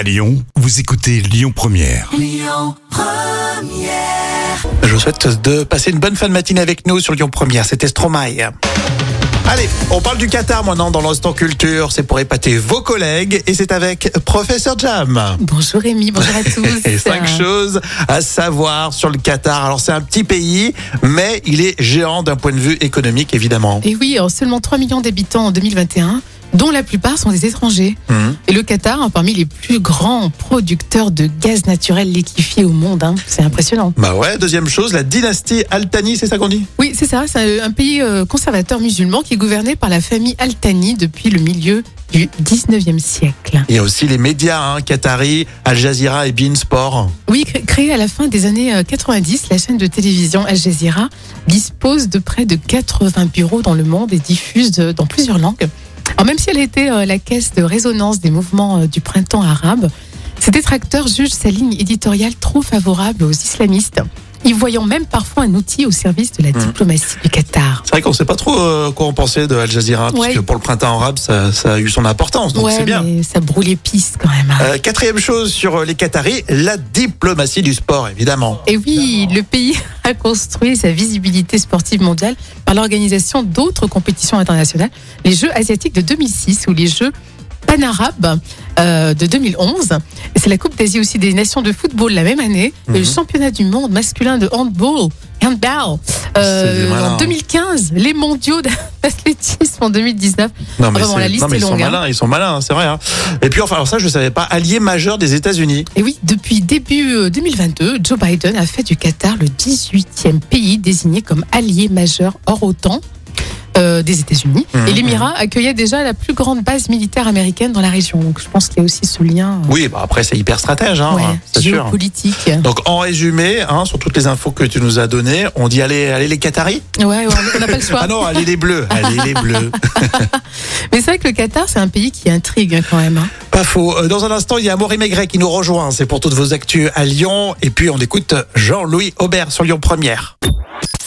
À Lyon, vous écoutez Lyon Première. Je vous souhaite de passer une bonne fin de matinée avec nous sur Lyon Première. C'était Stromae. Allez, on parle du Qatar maintenant dans l'instant culture. C'est pour épater vos collègues et c'est avec Professeur Jam. Bonjour Rémi, bonjour à tous. Et cinq choses à savoir sur le Qatar. Alors c'est un petit pays, mais il est géant d'un point de vue économique évidemment. Et oui, en seulement 3 millions d'habitants en 2021, dont la plupart sont des étrangers. Mhm. Et le Qatar, hein, parmi les plus grands producteurs de gaz naturel liquéfié au monde, hein. c'est impressionnant. Bah ouais, deuxième chose, la dynastie Al-Thani, c'est ça qu'on dit? Oui, c'est ça, c'est un pays euh, conservateur musulman qui est gouverné par la famille Al-Thani depuis le milieu du 19e siècle. Il y a aussi les médias hein, qataris, Al Jazeera et Bein Sport. Oui, cré- créée à la fin des années euh, 90, la chaîne de télévision Al Jazeera dispose de près de 80 bureaux dans le monde et diffuse de- dans plusieurs langues. Alors même si elle était euh, la caisse de résonance des mouvements euh, du printemps arabe, ses détracteurs jugent sa ligne éditoriale trop favorable aux islamistes, y voyant même parfois un outil au service de la diplomatie du Qatar. C'est vrai qu'on sait pas trop euh, quoi en penser de Al Jazeera, Ouais. que pour le printemps arabe, ça, ça a eu son importance, donc ouais, c'est bien. mais ça brûle les pistes quand même. hein. Euh, quatrième chose sur euh, les Qataris, la diplomatie du sport, évidemment. Et oui, le pays a construit sa visibilité sportive mondiale par l'organisation d'autres compétitions internationales, les Jeux asiatiques de 2006 ou les Jeux panarabes euh, de 2011. Et c'est la Coupe d'Asie aussi des nations de football la même année, et le Mhm. championnat du monde masculin de handball. Handball. Euh, en 2015, les mondiaux d'athlétisme en 2019. Non, Vraiment, la liste non, mais est ils sont hein. malins, ils sont malins, hein, c'est vrai. hein. Et puis enfin, alors ça, je savais pas, allié majeur des États-Unis. Et oui, depuis début euh, 2022, Joe Biden a fait du Qatar le 18e pays désigné comme allié majeur hors OTAN. Euh, des États-Unis. Mhm. Et l'Émirat accueillait déjà la plus grande base militaire américaine dans la région. Donc je pense qu'il y a aussi ce lien euh, Oui, bah après c'est hyper stratège, hein, ouais, c'est sûr. géopolitique. Donc en résumé, hein, sur toutes les infos que tu nous as données, on dit allez, allez les Qataris? Ouais, ouais, on n'a pas le choix. Ah non, allez les bleus, allez les bleus. Mais c'est vrai que le Qatar, c'est un pays qui intrigue hein, quand même. hein. Pas faux. Euh, Dans un instant, il y a Maury Maigret qui nous rejoint. C'est pour toutes vos actus à Lyon. Et puis on écoute Jean-Louis Aubert sur Lyon Première.